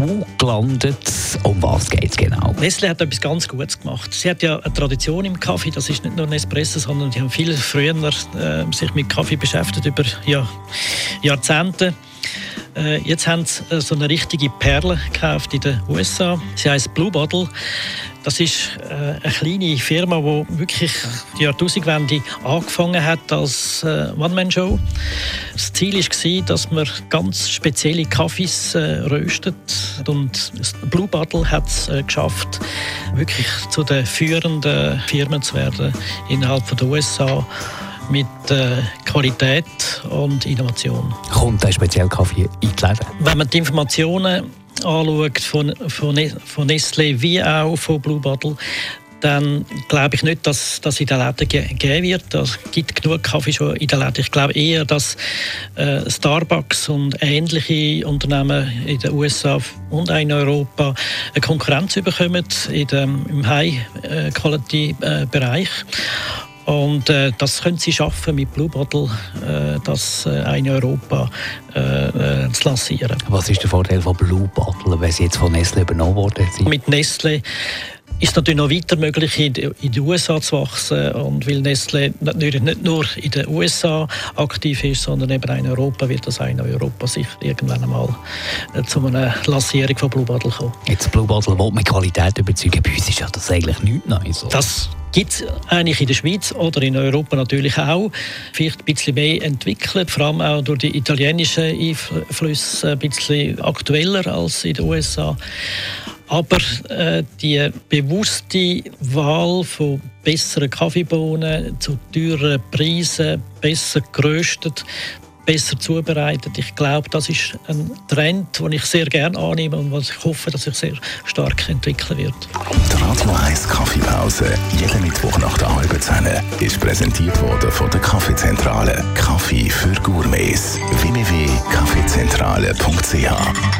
Kuh gelandet. Um was geht es genau? Nestle hat etwas ganz Gutes gemacht. Sie hat ja eine Tradition im Kaffee. Das ist nicht nur Nespresso, sondern die haben viel früher äh, sich mit Kaffee beschäftigt über ja, Jahrzehnte. Äh, jetzt haben sie äh, so eine richtige Perle gekauft in den USA. Sie heißt Blue Bottle. Das ist äh, eine kleine Firma, die wirklich die Jahrtausendwende angefangen hat als äh, One-Man-Show. Das Ziel war, dass man ganz spezielle Kaffees äh, röstet. Und Blue Bottle hat es geschafft, wirklich zu den führenden Firmen zu werden innerhalb der USA mit äh, Qualität und Innovation. Kommt ein speziell Kaffee in die Läden? Wenn man die Informationen anschaut von, von, von Nestle wie auch von Blue Bottle, dann glaube ich nicht, dass das in den Läden geben wird. Es gibt genug Kaffee schon in den Läden. Ich glaube eher, dass äh, Starbucks und ähnliche Unternehmen in den USA und auch in Europa eine Konkurrenz bekommen in dem, im High-Quality-Bereich. Und äh, das können sie schaffen mit Blue Bottle, äh, das äh, in Europa äh, äh, zu lancieren. Was ist der Vorteil von Blue Bottle, wenn sie jetzt von Nestle übernommen worden sind? Mit Nestle ist natürlich noch weiter möglich, in den USA zu wachsen. Und weil Nestle natürlich nicht nur in den USA aktiv ist, sondern eben auch in Europa, wird das auch in Europa sicher irgendwann einmal äh, zu einer Lancierung von Blue Bottle kommen. Jetzt Blue Bottle will mit Qualität überzeugen. Bei uns ist ja das eigentlich nichts Neues. Das gibt es eigentlich in der Schweiz oder in Europa natürlich auch. Vielleicht ein bisschen mehr entwickelt, vor allem auch durch die italienischen Einflüsse ein bisschen aktueller als in den USA. Aber äh, die bewusste Wahl von besseren Kaffeebohnen zu teureren Preisen, besser geröstet, besser zubereitet. Ich glaube, das ist ein Trend, den ich sehr gerne annehme und was ich hoffe, dass sich sehr stark entwickeln wird. Die Radio 1 Kaffeepause, jeden Mittwoch nach der halben Zehn, ist präsentiert worden von der Kaffeezentrale. Kaffee für Gourmets. www.kaffeezentrale.ch